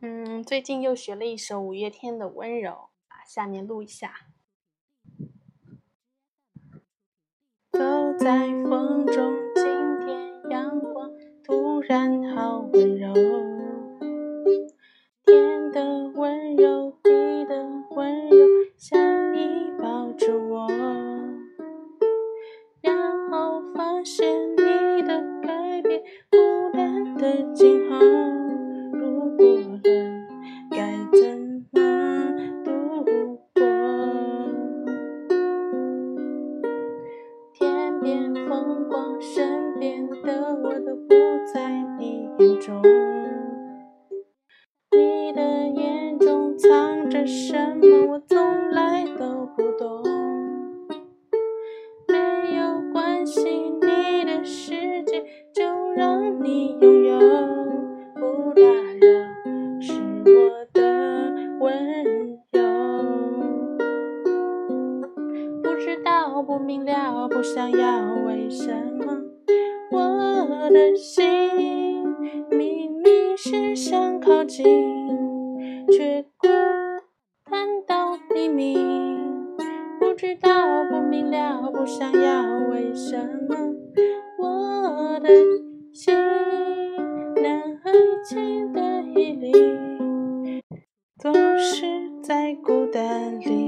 嗯，最近又学了一首五月天的《温柔》啊，下面录一下。走在风中，今天阳光突然好温柔，风光，身边的我都不在你眼中。你的眼中藏着什么，我从来不知道，不明了，不想要。为什么我的心明明是想靠近，却孤单到黎明？不知道，不明了，不想要。为什么我的心那爱情的毅力，总是在孤单里，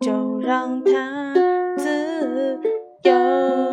就让他自由。